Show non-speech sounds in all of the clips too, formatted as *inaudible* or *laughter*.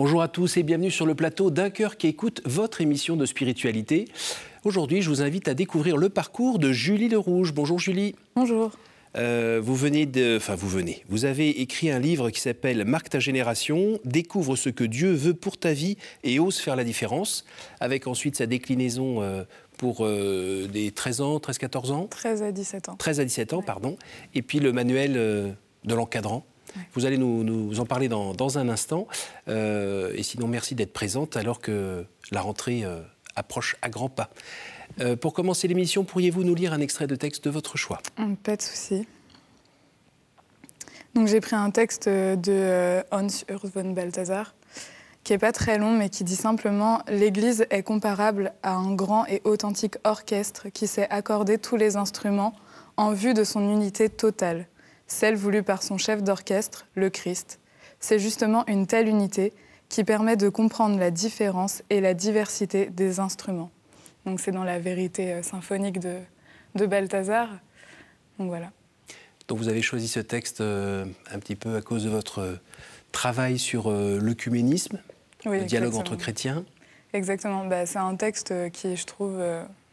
Bonjour à tous et bienvenue sur le plateau d'un cœur qui écoute votre émission de spiritualité. Aujourd'hui, je vous invite à découvrir le parcours de Julie Le Rouge. Bonjour Julie. Bonjour. Euh, vous venez de, enfin vous venez, vous avez écrit un livre qui s'appelle Marque ta génération, découvre ce que Dieu veut pour ta vie et ose faire la différence, avec ensuite sa déclinaison euh, pour euh, des 13 ans, 13-14 ans? 13 à 17 ans. 13 à 17 ans, pardon. Et puis le manuel de l'encadrant. Vous allez nous, en parler dans, un instant. et sinon, merci d'être présente alors que la rentrée approche à grands pas. Euh, pour commencer l'émission, pourriez-vous nous lire un extrait de texte de votre choix? Hum, Pas de souci. Donc j'ai pris un texte de euh, Hans Urs von Balthasar, qui n'est pas très long, mais qui dit simplement L'Église est comparable à un grand et authentique orchestre qui sait accorder tous les instruments en vue de son unité totale, celle voulue par son chef d'orchestre, le Christ. C'est justement une telle unité qui permet de comprendre la différence et la diversité des instruments. Donc c'est dans la vérité euh, symphonique de, de Balthazar. Donc voilà. Donc vous avez choisi ce texte euh, un petit peu à cause de votre euh, travail sur l'œcuménisme, le dialogue entre chrétiens. Exactement. Bah, c'est un texte qui, je trouve,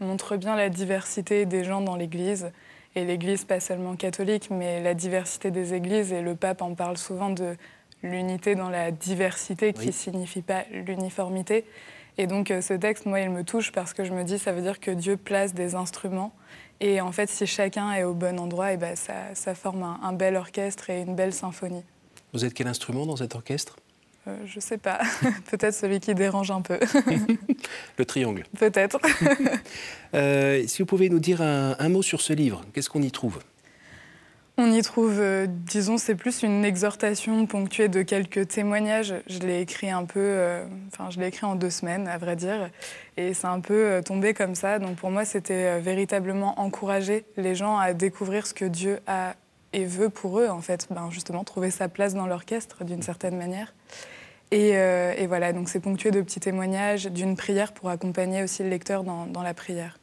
montre bien la diversité des gens dans l'Église. Et l'Église, pas seulement catholique, mais la diversité des églises. Et le pape en parle souvent de l'unité dans la diversité, qui ne signifie pas l'uniformité. Et donc euh, ce texte, moi, il me touche parce que je me dis, ça veut dire que Dieu place des instruments. Et en fait, si chacun est au bon endroit, et ben, ça, ça forme un, bel orchestre et une belle symphonie. Vous êtes quel instrument dans cet orchestre? Euh, Je ne sais pas. *laughs* Peut-être celui qui dérange un peu. *laughs* Le triangle. Peut-être. *laughs* euh, si vous pouvez nous dire un mot sur ce livre, qu'est-ce qu'on y trouve? On y trouve, euh, disons, c'est plus une exhortation ponctuée de quelques témoignages. Je l'ai écrit un peu, euh, enfin, je l'ai écrit en deux semaines, à vrai dire, et c'est un peu tombé comme ça. Donc pour moi, c'était véritablement encourager les gens à découvrir ce que Dieu a et veut pour eux, en fait, ben, justement, trouver sa place dans l'orchestre d'une certaine manière. Et, et, voilà, donc c'est ponctué de petits témoignages, d'une prière pour accompagner aussi le lecteur dans, dans la prière.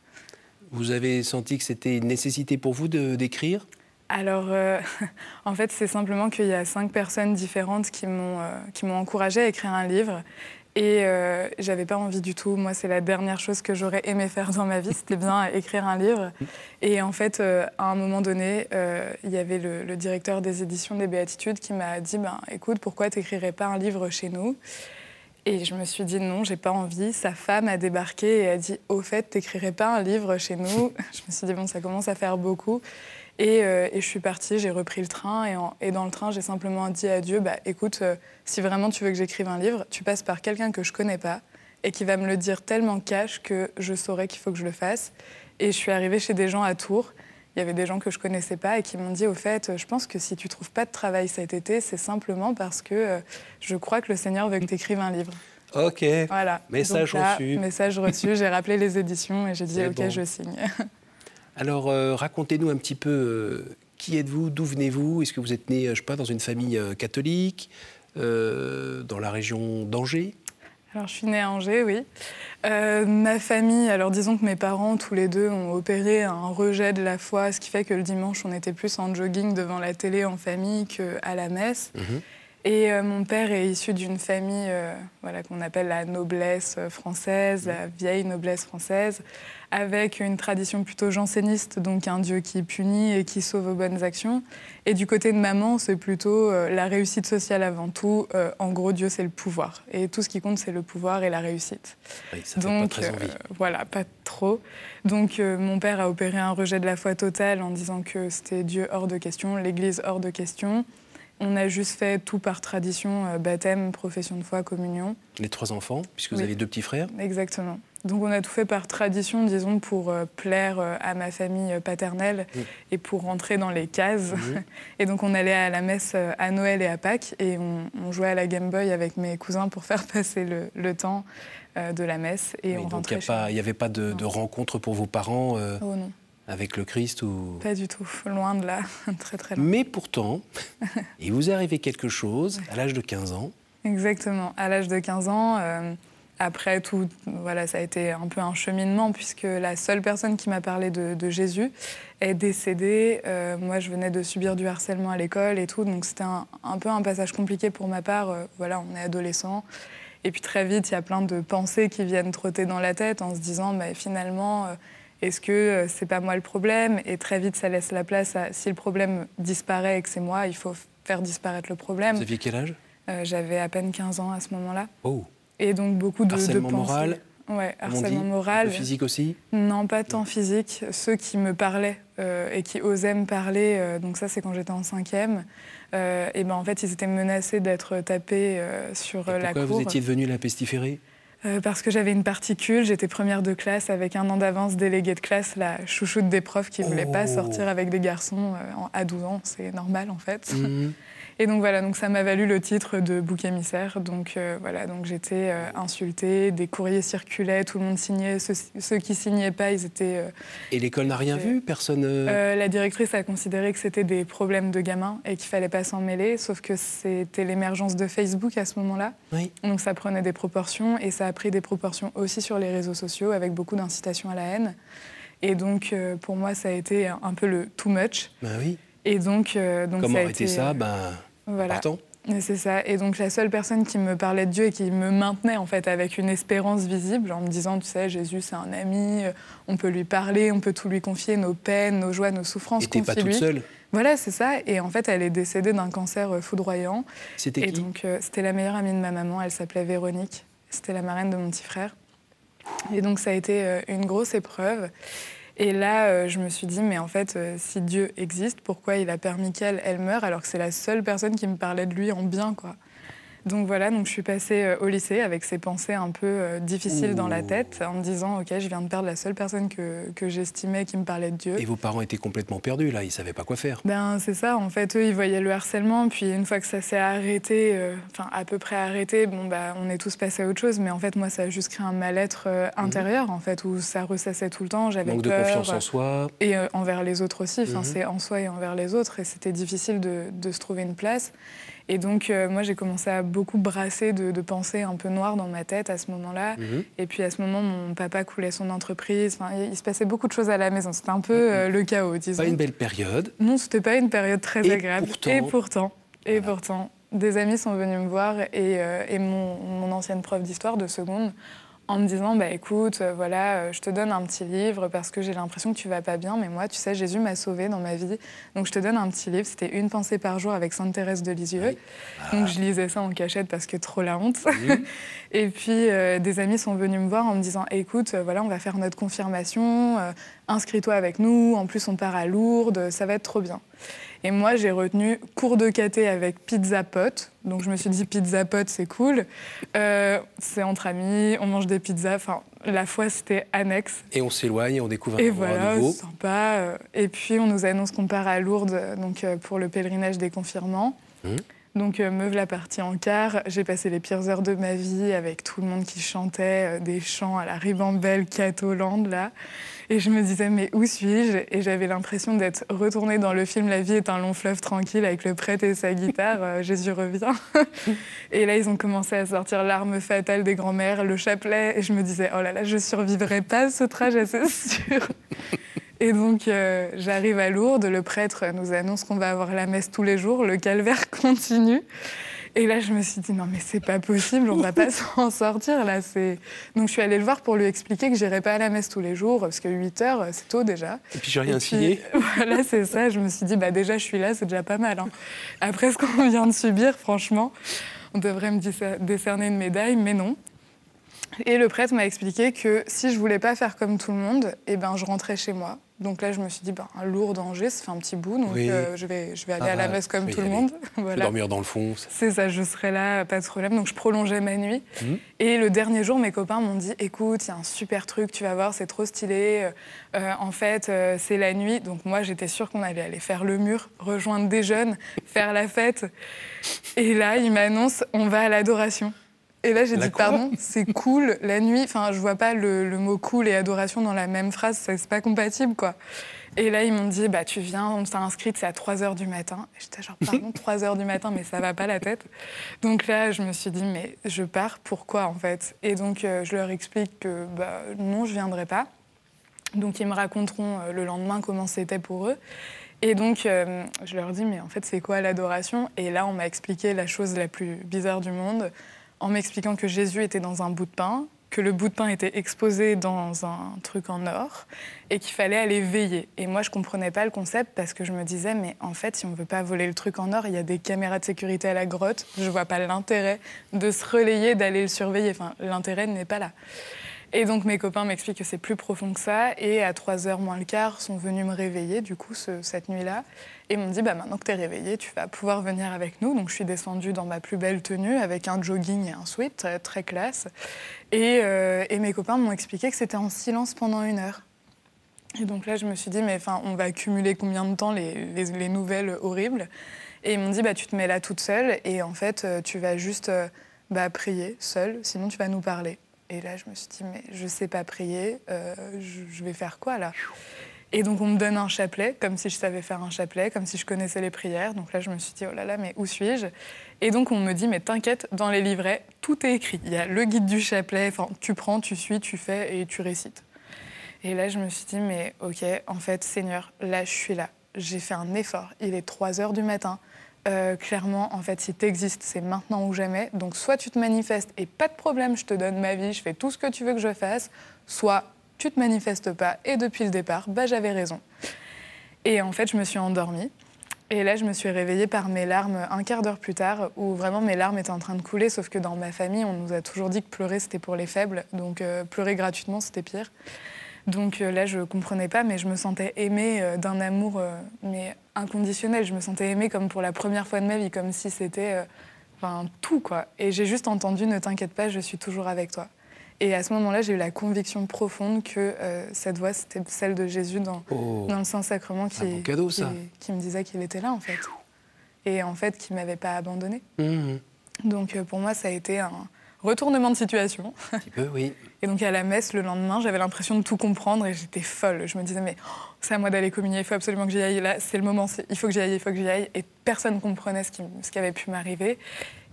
Vous avez senti que c'était une nécessité pour vous d'écrire? Alors, euh, *laughs* en fait, c'est simplement qu'il y a cinq personnes différentes qui m'ont euh, qui m'ont encouragée à écrire un livre. Et euh, j'avais pas envie du tout. Moi, c'est la dernière chose que j'aurais aimé faire dans ma vie, c'était bien *laughs* écrire un livre. Et en fait, à un moment donné, il y avait le, directeur des éditions des Béatitudes qui m'a dit ben, Écoute, pourquoi t'écrirais pas un livre chez nous? Et je me suis dit non, j'ai pas envie. Sa femme a débarqué et a dit Au fait, t'écrirais pas un livre chez nous? *laughs* Je me suis dit Bon, ça commence à faire beaucoup. Euh, et, je suis partie, j'ai repris le train. Et, dans le train, j'ai simplement dit à Dieu bah, écoute, euh, si vraiment tu veux que j'écrive un livre, tu passes par quelqu'un que je connais pas et qui va me le dire tellement cash que je saurais qu'il faut que je le fasse. Et je suis arrivée chez des gens à Tours. Il y avait des gens que je connaissais pas et qui m'ont dit au fait, je pense que si tu trouves pas de travail cet été, c'est simplement parce que euh, je crois que le Seigneur veut que tu écrives un livre. Ok. Voilà. Message reçu. Message reçu. J'ai rappelé les éditions et j'ai dit ok, je signe. *laughs* Alors, euh, racontez-nous un petit peu euh, qui êtes-vous, d'où venez-vous? Est-ce que vous êtes né, je sais pas, dans une famille euh, catholique, dans la région d'Angers? Alors, je suis née à Angers, oui. ma famille, alors disons que mes parents, tous les deux, ont opéré un rejet de la foi, ce qui fait que le dimanche, on était plus en jogging devant la télé en famille qu'à la messe. Mhm. Et mon père est issu d'une famille voilà, qu'on appelle la noblesse française, la vieille noblesse française, avec une tradition plutôt janséniste, donc un Dieu qui punit et qui sauve aux bonnes actions. Et du côté de maman, c'est plutôt euh, la réussite sociale avant tout. Euh, en gros, Dieu, c'est le pouvoir. Et tout ce qui compte, c'est le pouvoir et la réussite. ça donc, pas très envie. Euh, voilà, pas trop. Donc, mon père a opéré un rejet de la foi totale en disant que c'était Dieu hors de question, l'Église hors de question. On a juste fait tout par tradition, baptême, profession de foi, communion. Les trois enfants, puisque vous avez deux petits frères Exactement. Donc on a tout fait par tradition, disons, pour euh, plaire euh, à ma famille euh, paternelle et pour rentrer dans les cases. *laughs* Et donc on allait à la messe à Noël et à Pâques et on, jouait à la Game Boy avec mes cousins pour faire *laughs* passer le, temps de la messe. Et on donc il n'y avait pas de, rencontre pour vos parents oh, avec le Christ ou... Pas du tout, loin de là, *laughs* très très loin. Mais pourtant, *laughs* il vous est arrivé quelque chose à l'âge de 15 ans. Exactement, à l'âge de 15 ans après tout, voilà, ça a été un peu un cheminement puisque la seule personne qui m'a parlé de, Jésus est décédée. Euh, moi, je venais de subir du harcèlement à l'école et tout, donc c'était un, peu un passage compliqué pour ma part. Euh, voilà, on est adolescent. Et puis très vite, il y a plein de pensées qui viennent trotter dans la tête en se disant, mais finalement, euh, est-ce que c'est pas moi le problème? Et très vite, ça laisse la place à, si le problème disparaît et que c'est moi, il faut faire disparaître le problème. Vous aviez quel âge? J'avais à peine 15 ans à ce moment-là. Oh et donc beaucoup de, harcèlement de moral? Ouais, harcèlement moral. physique aussi? Non, pas tant physique. Ceux qui me parlaient euh, et qui osaient me parler, euh, donc ça c'est quand j'étais en cinquième, euh, et ben en fait ils étaient menacés d'être tapés sur et la cour. Pourquoi vous étiez devenue la pestiférée? Parce que j'avais une particule, j'étais première de classe avec un an d'avance, déléguée de classe, la chouchoute des profs qui ne voulait pas oh. sortir avec des garçons à 12 ans, c'est normal en fait. Mmh. Et donc voilà, donc ça m'a valu le titre de bouc émissaire. Donc euh, voilà, donc j'étais euh, insultée, des courriers circulaient, tout le monde signait. Ceux, ceux qui signaient pas, ils étaient. Euh, et l'école n'a rien vu, personne. la directrice a considéré que c'était des problèmes de gamins et qu'il fallait pas s'en mêler. Sauf que c'était l'émergence de Facebook à ce moment-là. Oui. Donc ça prenait des proportions et ça a pris des proportions aussi sur les réseaux sociaux avec beaucoup d'incitation à la haine. Et donc pour moi, ça a été un peu le too much. Ben oui. Et donc, euh, donc Comment ça a arrêter été, ça euh, ben, voilà. Partons. C'est ça. Et donc la seule personne qui me parlait de Dieu et qui me maintenait en fait avec une espérance visible en me disant, tu sais, Jésus c'est un ami, euh, on peut lui parler, on peut tout lui confier, nos peines, nos joies, nos souffrances. Et t'es pas toute seule. Voilà, c'est ça. Et en fait, elle est décédée d'un cancer foudroyant. C'était qui Et donc c'était la meilleure amie de ma maman. Elle s'appelait Véronique. C'était la marraine de mon petit frère. Et donc ça a été une grosse épreuve. Et là, euh, je me suis dit, mais en fait, euh, si Dieu existe, pourquoi il a permis qu'elle, elle meure, alors que c'est la seule personne qui me parlait de lui en bien, quoi donc voilà, donc je suis passée euh, au lycée avec ces pensées un peu euh, difficiles dans la tête, en me disant, ok, je viens de perdre la seule personne que, que j'estimais qui me parlait de Dieu. Et vos parents étaient complètement perdus, là, ils ne savaient pas quoi faire. Ben c'est ça, en fait, eux, ils voyaient le harcèlement, puis une fois que ça s'est arrêté, euh, enfin à peu près arrêté, bon, bah, on est tous passés à autre chose, mais en fait, moi, ça a juste créé un mal-être mhm. intérieur, en fait, où ça ressassait tout le temps, j'avais Manque de confiance en soi. Et envers les autres aussi, enfin, mhm. c'est en soi et envers les autres, et c'était difficile de, de se trouver une place. Et donc, euh, moi, j'ai commencé à beaucoup brasser de, pensées un peu noires dans ma tête à ce moment-là. Mhm. Et puis, à ce moment, mon papa coulait son entreprise. Enfin, il, se passait beaucoup de choses à la maison. C'était un peu mhm. euh, le chaos, disons. Pas une belle période. Non, c'était pas une période très et agréable. Pourtant... Et pourtant, et pourtant, des amis sont venus me voir et, euh, et mon, mon, ancienne prof d'histoire de seconde en me disant bah écoute euh, voilà euh, je te donne un petit livre parce que j'ai l'impression que tu vas pas bien mais moi tu sais Jésus m'a sauvé dans ma vie. Donc je te donne un petit livre. C'était une pensée par jour avec Sainte Thérèse de Lisieux. Donc je lisais ça en cachette parce que trop la honte. *laughs* Et puis euh, des amis sont venus me voir en me disant écoute voilà on va faire notre confirmation inscris-toi avec nous. En plus on part à Lourdes. Ça va être trop bien et moi, j'ai retenu cours de caté avec pizza pote. Donc je me suis dit, pizza pote, c'est cool. Euh, c'est entre amis, on mange des pizzas. Enfin, la foi, c'était annexe. Et on s'éloigne, on découvre un et voilà, nouveau. sympa. Euh. Et puis, on nous annonce qu'on part à Lourdes donc, euh, pour le pèlerinage des confirmants. Mmh. Donc, me la partie en quart. J'ai passé les pires heures de ma vie avec tout le monde qui chantait des chants à la ribambelle catholande, là. Et je me disais, mais où suis-je? Et j'avais l'impression d'être retournée dans le film La vie est un long fleuve tranquille avec le prêtre et sa guitare, euh, Jésus revient. *laughs* et là, ils ont commencé à sortir l'arme fatale des grands-mères, le chapelet. Et je me disais, oh là là, je survivrai pas à ce trajet, c'est sûr. Et donc, euh, j'arrive à Lourdes, le prêtre nous annonce qu'on va avoir la messe tous les jours, le calvaire *laughs* continue. Et là, je me suis dit, non, mais c'est pas possible, on va pas *laughs* s'en sortir. Là, Donc, je suis allée le voir pour lui expliquer que j'irais pas à la messe tous les jours, parce que 8 heures, c'est tôt déjà. Et puis, j'ai rien signé. *laughs* Voilà, c'est ça. Je me suis dit, bah, déjà, je suis là, c'est déjà pas mal. Hein. Après ce qu'on vient de subir, franchement, on devrait me décerner une médaille, mais non. Et le prêtre m'a expliqué que si je voulais pas faire comme tout le monde, eh ben, je rentrais chez moi. Donc là, je me suis dit, ben, un lourd danger, ça fait un petit bout, donc euh, je, vais, je vais aller à la ah, messe comme tout le monde. *laughs* voilà. Dormir dans le fond. C'est ça, je serai là, pas de problème. Donc je prolongeais ma nuit. Mhm. Et le dernier jour, mes copains m'ont dit, écoute, il y a un super truc, tu vas voir, c'est trop stylé. Euh, en fait, euh, c'est la nuit. Donc moi, j'étais sûre qu'on allait aller faire le mur, rejoindre des jeunes, faire la fête. Et là, ils m'annoncent, on va à l'adoration. Et là, j'ai dit, pardon, *laughs* c'est cool la nuit. Enfin, je vois pas le, mot cool et adoration dans la même phrase, c'est pas compatible, quoi. Et là, ils m'ont dit, bah, tu viens, on t'a inscrite, c'est à 3 h du matin. J'étais genre, *laughs* pardon, 3 h du matin, mais ça va pas la tête. Donc là, je me suis dit, mais je pars, pourquoi, en fait? Et donc, euh, je leur explique que, bah, non, je viendrai pas. Donc, ils me raconteront euh, le lendemain comment c'était pour eux. Et donc, euh, je leur dis, mais en fait, c'est quoi l'adoration? Et là, on m'a expliqué la chose la plus bizarre du monde, en m'expliquant que Jésus était dans un bout de pain, que le bout de pain était exposé dans un truc en or, et qu'il fallait aller veiller. Et moi, je comprenais pas le concept parce que je me disais, mais en fait, si on veut pas voler le truc en or, il y a des caméras de sécurité à la grotte, je ne vois pas l'intérêt de se relayer, d'aller le surveiller. Enfin, l'intérêt n'est pas là. Et donc mes copains m'expliquent que c'est plus profond que ça. Et à 3h moins le quart, sont venus me réveiller, du coup, cette nuit-là. Et m'ont dit, bah, maintenant que tu es réveillé, tu vas pouvoir venir avec nous. Donc je suis descendue dans ma plus belle tenue, avec un jogging et un sweat, très, classe. Euh, et, mes copains m'ont expliqué que c'était en silence pendant une heure. Et donc là, je me suis dit, mais enfin, on va accumuler combien de temps les, les, nouvelles horribles? Et ils m'ont dit, bah, tu te mets là toute seule et en fait, euh, tu vas juste euh, bah, prier seule, sinon tu vas nous parler. Et là, je me suis dit, mais je ne sais pas prier, euh, je, vais faire quoi là? Et donc, on me donne un chapelet, comme si je savais faire un chapelet, comme si je connaissais les prières. Donc là, je me suis dit, oh là là, mais où suis-je? Et donc, on me dit, mais t'inquiète, dans les livrets, tout est écrit. Il y a le guide du chapelet, enfin, tu prends, tu suis, tu fais et tu récites. Et là, je me suis dit, mais ok, en fait, Seigneur, là, je suis là. J'ai fait un effort. Il est 3 heures du matin. Euh, clairement, en fait, si tu existes, c'est maintenant ou jamais. Donc, soit tu te manifestes et pas de problème, je te donne ma vie, je fais tout ce que tu veux que je fasse, soit tu te manifestes pas et depuis le départ, bah, j'avais raison. Et en fait, je me suis endormie. Et là, je me suis réveillée par mes larmes un quart d'heure plus tard, où vraiment mes larmes étaient en train de couler, sauf que dans ma famille, on nous a toujours dit que pleurer, c'était pour les faibles. Donc, euh, pleurer gratuitement, c'était pire. Donc euh, là, je ne comprenais pas, mais je me sentais aimée euh, d'un amour euh, mais inconditionnel. Je me sentais aimée comme pour la première fois de ma vie, comme si c'était enfin, tout. quoi. Et j'ai juste entendu Ne t'inquiète pas, je suis toujours avec toi. Et à ce moment-là, j'ai eu la conviction profonde que cette voix, c'était celle de Jésus dans, oh. dans le Saint-Sacrement qui, qui, me disait qu'il était là, en fait. Et en fait, qui ne m'avait pas abandonnée. Mmh. Donc pour moi, ça a été un retournement de situation. Un petit peu, oui. Et donc à la messe, le lendemain, j'avais l'impression de tout comprendre et j'étais folle. Je me disais, mais oh, c'est à moi d'aller communier, il faut absolument que j'y aille. Là, c'est le moment, il faut que j'y aille, il faut que j'y aille. Et personne ne comprenait ce qui, ce qui avait pu m'arriver.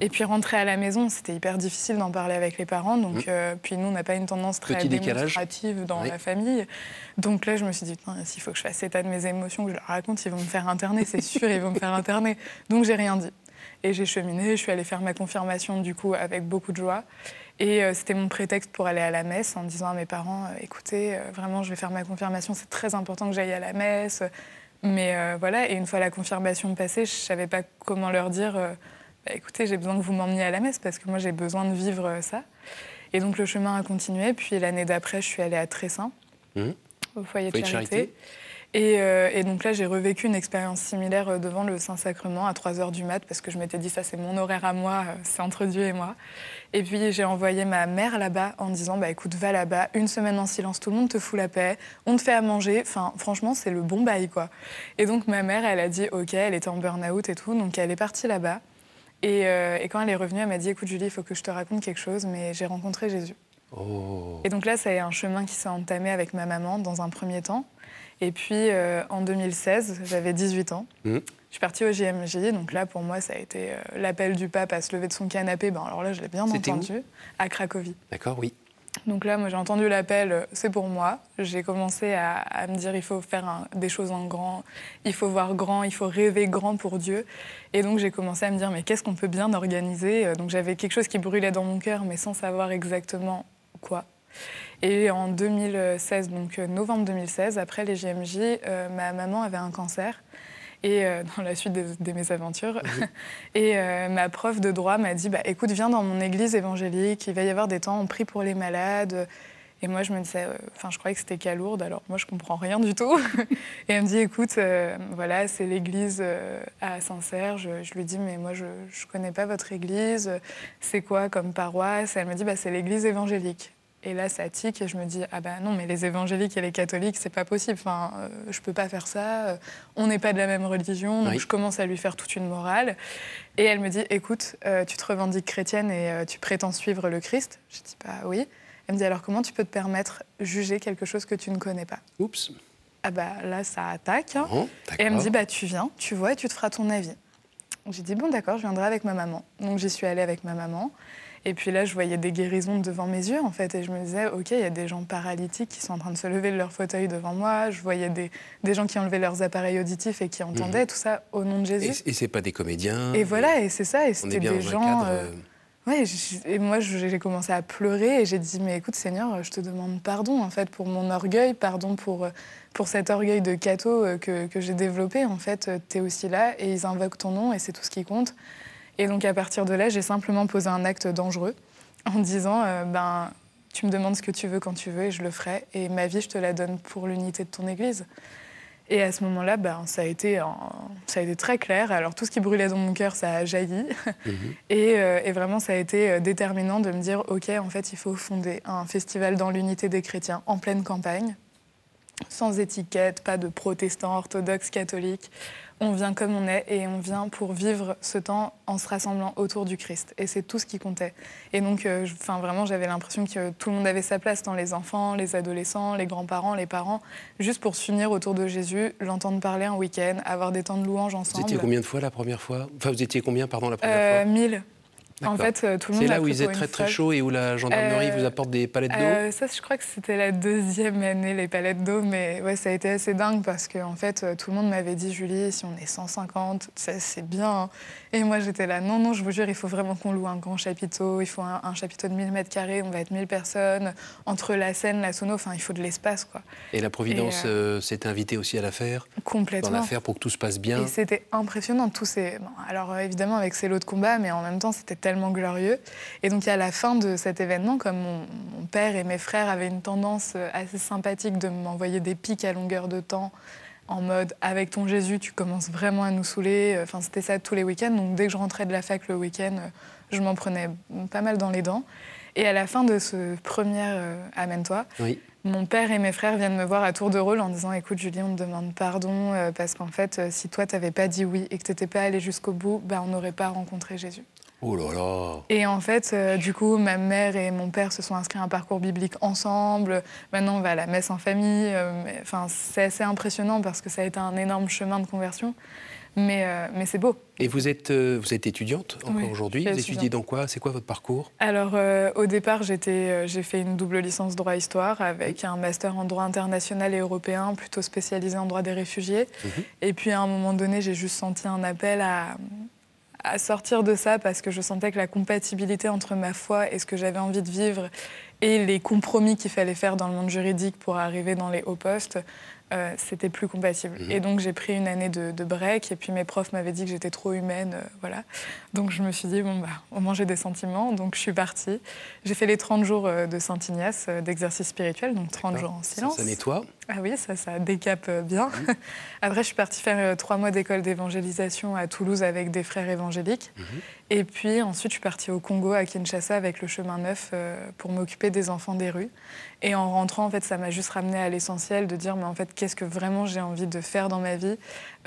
Et puis rentrer à la maison, c'était hyper difficile d'en parler avec les parents. Donc, mmh. euh, puis nous, on n'a pas une tendance très démonstrative dans la famille. Donc là, je me suis dit, s'il faut que je fasse état de mes émotions, que je leur raconte, ils vont me faire interner, c'est sûr, ils vont me faire interner. Donc j'ai rien dit. Et j'ai cheminé, je suis allée faire ma confirmation du coup avec beaucoup de joie. Et euh, c'était mon prétexte pour aller à la messe en disant à mes parents euh, écoutez, euh, vraiment, je vais faire ma confirmation, c'est très important que j'aille à la messe. Mais voilà, et une fois la confirmation passée, je ne savais pas comment leur dire bah, écoutez, j'ai besoin que vous m'emmeniez à la messe parce que moi, j'ai besoin de vivre ça. Et donc, le chemin a continué. Puis l'année d'après, je suis allée à Tressin, mmh. au foyer de charité. Euh, et, donc là, j'ai revécu une expérience similaire euh, devant le Saint-Sacrement à 3 h du mat, parce que je m'étais dit, ça, c'est mon horaire à moi, euh, c'est entre Dieu et moi. Et puis, j'ai envoyé ma mère là-bas en disant, bah écoute, va là-bas, une semaine en silence, tout le monde te fout la paix, on te fait à manger. Enfin, franchement, c'est le bon bail, quoi. Et donc, ma mère, elle a dit, OK, elle était en burn-out et tout, donc elle est partie là-bas. Et, quand elle est revenue, elle m'a dit, écoute, Julie, il faut que je te raconte quelque chose, mais j'ai rencontré Jésus. Oh. Et donc là, ça a un chemin qui s'est entamé avec ma maman dans un premier temps. Et puis euh, en 2016, j'avais 18 ans. Mmh. Je suis partie au JMJ, donc là pour moi ça a été euh, l'appel du pape à se lever de son canapé. Ben, alors là je l'ai bien entendu, à Cracovie. D'accord, oui. Donc là, moi j'ai entendu l'appel, euh, c'est pour moi. J'ai commencé à, me dire il faut faire des choses en grand, il faut voir grand, il faut rêver grand pour Dieu. Et donc j'ai commencé à me dire mais qu'est-ce qu'on peut bien organiser? Donc j'avais quelque chose qui brûlait dans mon cœur, mais sans savoir exactement quoi. Et en 2016, donc euh, novembre 2016, après les JMJ, euh, ma maman avait un cancer. Et euh, *laughs* dans la suite de, mes aventures. *laughs* et ma prof de droit m'a dit bah, écoute, viens dans mon église évangélique, il va y avoir des temps, on prie pour les malades. Et moi, je me disais, enfin, je croyais que c'était Calourde, alors moi, je comprends rien du tout. *laughs* et elle me dit écoute, voilà, c'est l'église à Saint-Serge. Je lui dis mais moi, je ne connais pas votre église, c'est quoi comme paroisse? Elle me dit bah, c'est l'église évangélique. Et là, ça tique et je me dis ah ben non, mais les évangéliques et les catholiques, c'est pas possible. Enfin, euh, je peux pas faire ça. On n'est pas de la même religion, donc je commence à lui faire toute une morale. Et elle me dit écoute, euh, tu te revendiques chrétienne et euh, tu prétends suivre le Christ? Je dis bah oui. Elle me dit alors comment tu peux te permettre juger quelque chose que tu ne connais pas? Oups. Ah bah là, ça attaque. Hein. et elle me dit bah tu viens, tu vois et tu te feras ton avis. J'ai dit bon d'accord, je viendrai avec ma maman. Donc j'y suis allée avec ma maman. Et puis là, je voyais des guérisons devant mes yeux, en fait. Et je me disais, OK, il y a des gens paralytiques qui sont en train de se lever de leur fauteuil devant moi. Je voyais des, des gens qui enlevaient leurs appareils auditifs et qui entendaient mhm. tout ça au nom de Jésus. Et, et c'est pas des comédiens. Et voilà, et c'est ça. Et c'était des gens. Euh, euh, ouais, et moi, j'ai commencé à pleurer et j'ai dit, mais écoute, Seigneur, je te demande pardon, en fait, pour mon orgueil, pardon pour, pour cet orgueil de cateau euh, que, que j'ai développé. En fait, tu es aussi là et ils invoquent ton nom et c'est tout ce qui compte. Et donc à partir de là, j'ai simplement posé un acte dangereux en disant euh, ben tu me demandes ce que tu veux quand tu veux et je le ferai et ma vie je te la donne pour l'unité de ton église. Et à ce moment-là, ben, ça, a été, ça a été très clair. Alors tout ce qui brûlait dans mon cœur, ça a jailli. Mhm. *laughs* Euh, et, vraiment, ça a été euh, déterminant de me dire, OK, en fait, il faut fonder un festival dans l'unité des chrétiens en pleine campagne, sans étiquette, pas de protestants, orthodoxes, catholiques on vient comme on est et on vient pour vivre ce temps en se rassemblant autour du Christ. Et c'est tout ce qui comptait. Et donc, euh, vraiment, j'avais l'impression que tout le monde avait sa place, dans les enfants, les adolescents, les grands-parents, les parents, juste pour s'unir autour de Jésus, l'entendre parler un week-end, avoir des temps de louange ensemble. Vous étiez combien de fois la première fois? Enfin, vous étiez combien, pardon, la première euh, fois? Mille. En fait, euh, tout le monde. C'est là où ils étaient très très chaud et où la gendarmerie vous apporte des palettes d'eau. Euh, ça, je crois que c'était la deuxième année les palettes d'eau, mais ouais, ça a été assez dingue parce que en fait, euh, tout le monde m'avait dit Julie, si on est 150, c'est bien. Hein. Et moi, j'étais là, non, non, je vous jure, il faut vraiment qu'on loue un grand chapiteau. Il faut un, chapiteau de 1000 mètres carrés. On va être 1000 personnes entre la scène, la sono. Enfin, il faut de l'espace, quoi. Et la Providence s'est invitée aussi à l'affaire. Complètement. Dans l'affaire pour que tout se passe bien. Et c'était impressionnant tous ces. alors évidemment avec ces lots de combat, mais en même temps, c'était tellement glorieux. Et donc à la fin de cet événement, comme mon, père et mes frères avaient une tendance euh, assez sympathique de m'envoyer des pics à longueur de temps, en mode avec ton Jésus, tu commences vraiment à nous saouler. Euh, enfin, c'était ça tous les week-ends. Donc dès que je rentrais de la fac le week-end, euh, je m'en prenais pas mal dans les dents. Et à la fin de ce premier Amène-toi, mon père et mes frères viennent me voir à tour de rôle en disant Écoute, Julie, on te demande pardon parce qu'en fait, si toi, tu n'avais pas dit oui et que tu n'étais pas allé jusqu'au bout, bah, on n'aurait pas rencontré Jésus. Oh là là Et en fait, euh, du coup, ma mère et mon père se sont inscrits à un parcours biblique ensemble. Maintenant, on va à la messe en famille. Euh, enfin, c'est assez impressionnant parce que ça a été un énorme chemin de conversion. Mais, euh, mais c'est beau. Et vous êtes, vous êtes étudiante encore aujourd'hui Vous étudiez dans quoi? C'est quoi votre parcours? Alors, au départ, j'ai fait une double licence droit-histoire avec un master en droit international et européen, plutôt spécialisé en droit des réfugiés. Mhm. Et puis, à un moment donné, j'ai juste senti un appel à, à sortir de ça parce que je sentais que la compatibilité entre ma foi et ce que j'avais envie de vivre et les compromis qu'il fallait faire dans le monde juridique pour arriver dans les hauts postes, euh, c'était plus compatible. Mhm. Et donc j'ai pris une année de, break et puis mes profs m'avaient dit que j'étais trop humaine, euh, voilà. Donc je me suis dit bon bah au moins j'ai des sentiments, donc je suis partie. J'ai fait les 30 jours euh, de Saint Ignace d'exercice spirituel, donc 30 jours en silence. Ça, nettoie. Ah oui, ça ça décape bien. Mhm. *laughs* Après je suis partie faire trois mois d'école d'évangélisation à Toulouse avec des frères évangéliques. Mhm. Et puis ensuite je suis partie au Congo à Kinshasa avec le chemin neuf pour m'occuper des enfants des rues. Et en rentrant, en fait, ça m'a juste ramené à l'essentiel de dire, mais en fait, qu'est-ce que vraiment j'ai envie de faire dans ma vie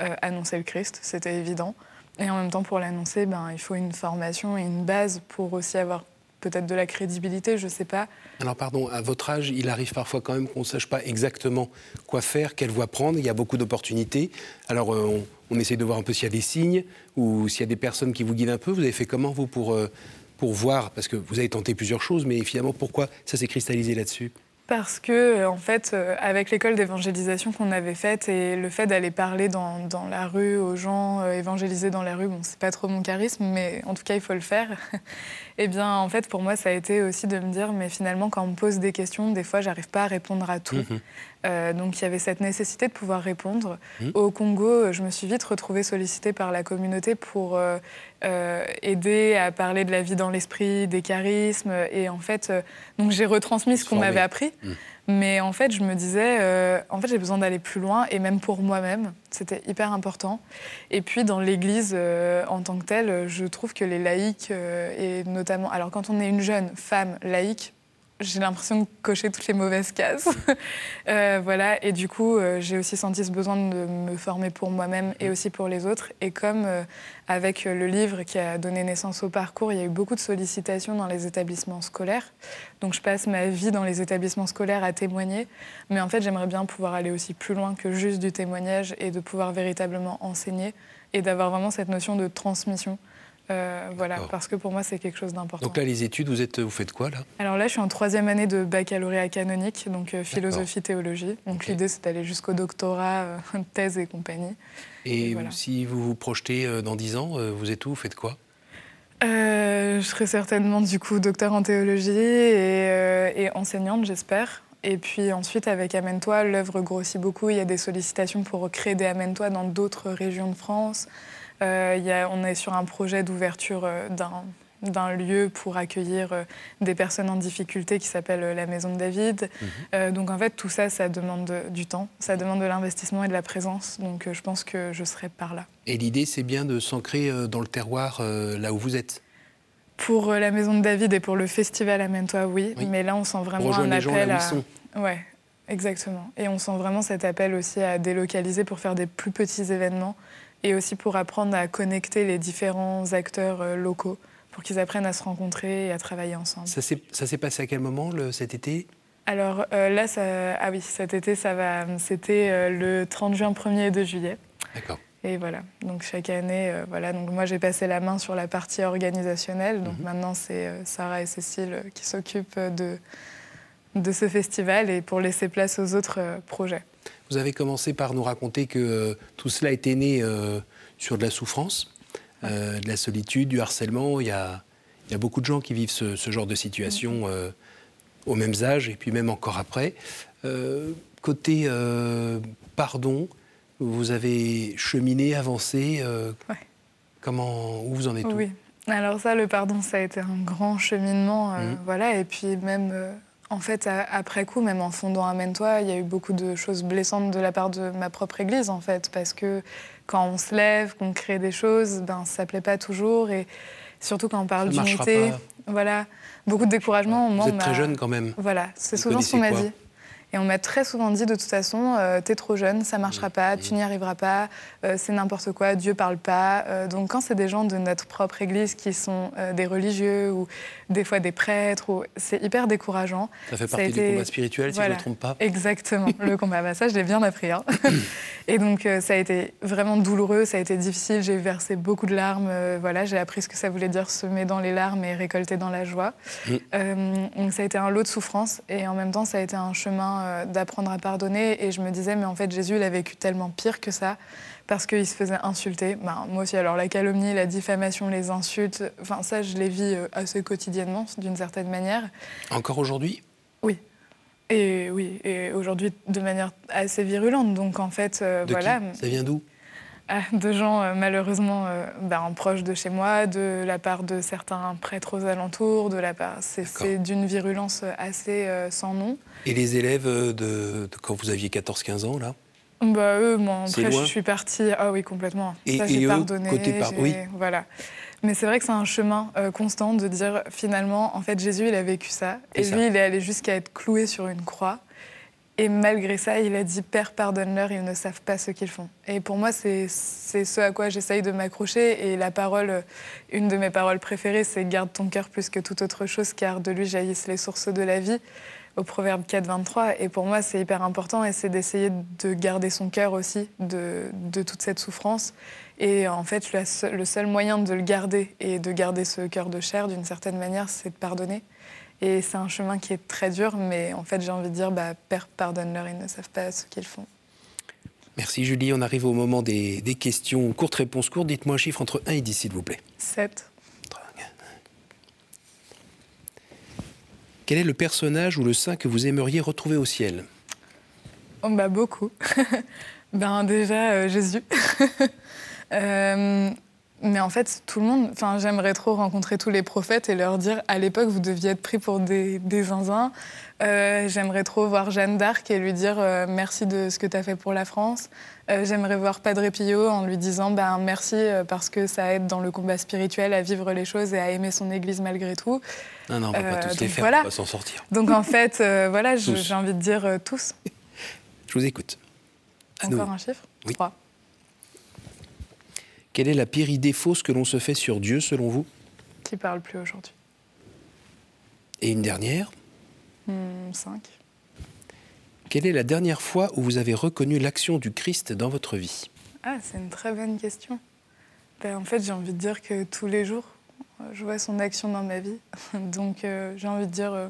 euh, Annoncer le Christ, c'était évident. Et en même temps, pour l'annoncer, ben, il faut une formation et une base pour aussi avoir peut-être de la crédibilité, je ne sais pas. Alors pardon, à votre âge, il arrive parfois quand même qu'on ne sache pas exactement quoi faire, quelle voie prendre. Il y a beaucoup d'opportunités. Alors euh, on, essaie de voir un peu s'il y a des signes ou s'il y a des personnes qui vous guident un peu. Vous avez fait comment, vous, pour, euh, pour voir? Parce que vous avez tenté plusieurs choses, mais finalement, pourquoi ça s'est cristallisé là-dessus? Parce que, euh, en fait, euh, avec l'école d'évangélisation qu'on avait faite et le fait d'aller parler dans, dans, la rue aux gens, euh, évangéliser dans la rue, bon, c'est pas trop mon charisme, mais en tout cas, il faut le faire. *laughs* eh bien, en fait, pour moi, ça a été aussi de me dire, mais finalement, quand on me pose des questions, des fois, j'arrive pas à répondre à tout. Mhm. Euh, donc il y avait cette nécessité de pouvoir répondre. Mmh. Au Congo, je me suis vite retrouvée sollicitée par la communauté pour euh, euh, aider à parler de la vie dans l'esprit, des charismes. Et en fait, donc j'ai retransmis ce qu'on m'avait appris. Mmh. Mais en fait, je me disais, en fait, j'ai besoin d'aller plus loin, et même pour moi-même, c'était hyper important. Et puis, dans l'Église en tant que telle, je trouve que les laïcs, et notamment, alors quand on est une jeune femme laïque, j'ai l'impression de cocher toutes les mauvaises cases. *laughs* Euh, voilà, et du coup, euh, j'ai aussi senti ce besoin de me former pour moi-même et aussi pour les autres. Et comme euh, avec le livre qui a donné naissance au parcours, il y a eu beaucoup de sollicitations dans les établissements scolaires. Donc je passe ma vie dans les établissements scolaires à témoigner. Mais en fait, j'aimerais bien pouvoir aller aussi plus loin que juste du témoignage et de pouvoir véritablement enseigner et d'avoir vraiment cette notion de transmission. Euh, voilà, parce que pour moi, c'est quelque chose d'important. Donc là, les études, vous, êtes, vous faites quoi là? Alors là, je suis en troisième année de baccalauréat canonique, donc euh, philosophie-théologie. Donc l'idée, c'est d'aller jusqu'au doctorat, euh, *laughs* thèse et compagnie. Et, si vous vous projetez dans dix ans, vous êtes où? Vous faites quoi? Je serai certainement du coup docteur en théologie et, et enseignante, j'espère. Et puis ensuite, avec Amène-toi, l'œuvre grossit beaucoup. Il y a des sollicitations pour créer des Amène-toi dans d'autres régions de France. Euh, on est sur un projet d'ouverture euh, d'un lieu pour accueillir euh, des personnes en difficulté qui s'appelle la Maison de David. Mhm. donc en fait, tout ça, ça demande du temps, ça demande de l'investissement et de la présence. Donc je pense que je serai par là. Et l'idée, c'est bien de s'ancrer dans le terroir là où vous êtes? Pour la Maison de David et pour le festival Amène-toi, oui. Mais là, on sent vraiment un appel à... Ouais, exactement. Et on sent vraiment cet appel aussi à délocaliser pour faire des plus petits événements et aussi pour apprendre à connecter les différents acteurs euh, locaux pour qu'ils apprennent à se rencontrer et à travailler ensemble. Ça s'est passé à quel moment le, cet été? Alors euh, là, ça, ah oui, cet été, ça va. C'était euh, le 30 juin, 1er et 2 juillet. D'accord. Et voilà, donc chaque année, voilà. Donc moi, j'ai passé la main sur la partie organisationnelle. Donc mhm. maintenant, c'est Sarah et Cécile qui s'occupent de, de ce festival et pour laisser place aux autres projets. Vous avez commencé par nous raconter que euh, tout cela était né euh, sur de la souffrance, euh, de la solitude, du harcèlement. Il y a, beaucoup de gens qui vivent ce, genre de situation aux mêmes âges et puis même encore après. côté pardon, vous avez cheminé, avancé. Comment, où vous en êtes Oui. Alors ça, le pardon, ça a été un grand cheminement, mmh. voilà. Et puis même en fait, après coup, même en fondant Amène-toi, il y a eu beaucoup de choses blessantes de la part de ma propre église, en fait, parce que quand on se lève, qu'on crée des choses, ben, ça ne plaît pas toujours. Et surtout quand on parle d'unité, voilà, beaucoup de découragement. Vous êtes très jeune quand même. Voilà, c'est souvent ce qu'on m'a dit. Et on m'a très souvent dit de toute façon, euh, t'es trop jeune, ça marchera pas, tu n'y arriveras pas, euh, c'est n'importe quoi, Dieu parle pas. Euh, donc quand c'est des gens de notre propre Église qui sont des religieux ou des fois des prêtres, c'est hyper décourageant. Ça fait partie du combat spirituel, si je ne me trompe pas. Exactement, *laughs* le combat. Bah, ça, je l'ai bien appris. Hein. *coughs* Et donc ça a été vraiment douloureux, ça a été difficile. J'ai versé beaucoup de larmes. voilà, j'ai appris ce que ça voulait dire semer dans les larmes et récolter dans la joie. Mm. donc ça a été un lot de souffrance et en même temps ça a été un chemin euh, d'apprendre à pardonner. Et je me disais, mais en fait, Jésus, il a vécu tellement pire que ça, parce qu'il se faisait insulter. Ben, moi aussi, alors la calomnie, la diffamation, les insultes, enfin ça, je les vis euh, assez quotidiennement, d'une certaine manière. Encore aujourd'hui? Oui. Et oui, et aujourd'hui de manière assez virulente. Donc en fait, euh, voilà. ça vient d'où? *laughs* de gens euh, malheureusement euh, ben, proches de chez moi, de la part de certains prêtres aux alentours, de la part. C'est d'une virulence assez euh, sans nom. Et les élèves de, quand vous aviez 14-15 ans, là? Bah, eux, moi, après, je suis partie. Ah oui, complètement. Et, Ça, j'ai pardonné. Côté par... Oui. Voilà. Mais c'est vrai que c'est un chemin constant de dire finalement, en fait, Jésus, il a vécu ça. Et, lui, il est allé jusqu'à être cloué sur une croix. Et malgré ça, il a dit Père, pardonne-leur, ils ne savent pas ce qu'ils font. Et pour moi, c'est ce à quoi j'essaye de m'accrocher. Et la parole, une de mes paroles préférées, c'est Garde ton cœur plus que toute autre chose, car de lui jaillissent les sources de la vie, au Proverbe 4, 23. Et pour moi, c'est hyper important, et c'est d'essayer de garder son cœur aussi de, de, toute cette souffrance. Et en fait, le seul moyen de le garder et de garder ce cœur de chair, d'une certaine manière, c'est de pardonner. Et c'est un chemin qui est très dur, mais en fait, j'ai envie de dire, bah, Père, pardonne-leur, ils ne savent pas ce qu'ils font. Merci Julie. On arrive au moment des, questions. Courte réponse courte. Dites-moi un chiffre entre 1 et 10, s'il vous plaît. 7. Quel est le personnage ou le saint que vous aimeriez retrouver au ciel? Oh, bah, Beaucoup. *laughs* ben, déjà, euh, Jésus. *laughs* euh, mais en fait, tout le monde, enfin, j'aimerais trop rencontrer tous les prophètes et leur dire à l'époque, vous deviez être pris pour des, des zinzins. Euh, j'aimerais trop voir Jeanne d'Arc et lui dire euh, merci de ce que tu as fait pour la France. Euh, j'aimerais voir Padre Pio en lui disant ben, merci parce que ça aide dans le combat spirituel à vivre les choses et à aimer son église malgré tout. Non, non, on ne va pas tous les faire, on va s'en sortir. Donc en fait, voilà, j'ai envie de dire tous. Je vous écoute. Encore un chiffre? Oui. Quelle est la pire idée fausse que l'on se fait sur Dieu, selon vous? Qui parle plus aujourd'hui. Et une dernière? Hmm, Cinq. Quelle est la dernière fois où vous avez reconnu l'action du Christ dans votre vie? Ah, c'est une très bonne question. Ben, en fait, j'ai envie de dire que tous les jours, euh, je vois son action dans ma vie. *laughs* Donc, euh, j'ai envie de dire, euh,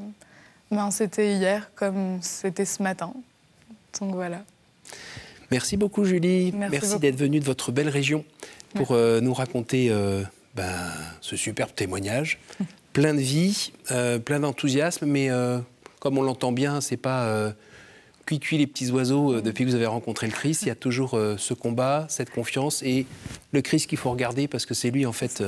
ben, c'était hier comme c'était ce matin. Donc, voilà. Merci beaucoup, Julie. Merci, d'être venue de votre belle région pour euh, nous raconter euh, ben, ce superbe témoignage. *laughs* plein de vie, euh, plein d'enthousiasme, mais comme on l'entend bien, c'est pas cuit cuit les petits oiseaux depuis que vous avez rencontré le Christ. Il y a toujours ce combat, cette confiance et le Christ qu'il faut regarder parce que c'est lui en fait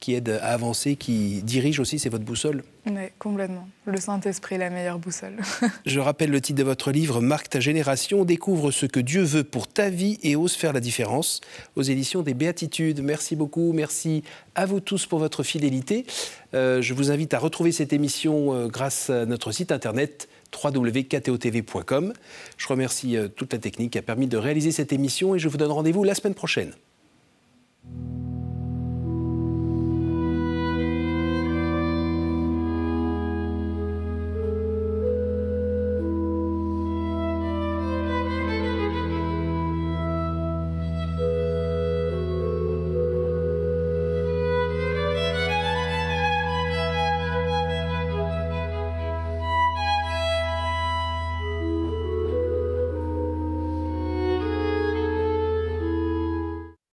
qui aide à avancer, qui dirige aussi, c'est votre boussole. Oui, complètement. Le Saint-Esprit, la meilleure boussole. *laughs* Je rappelle le titre de votre livre, Marque ta génération, découvre ce que Dieu veut pour ta vie et ose faire la différence, aux éditions des Béatitudes. Merci beaucoup, merci à vous tous pour votre fidélité. Euh, je vous invite à retrouver cette émission euh, grâce à notre site internet www.ktotv.com. Je remercie euh, toute la technique qui a permis de réaliser cette émission et je vous donne rendez-vous la semaine prochaine.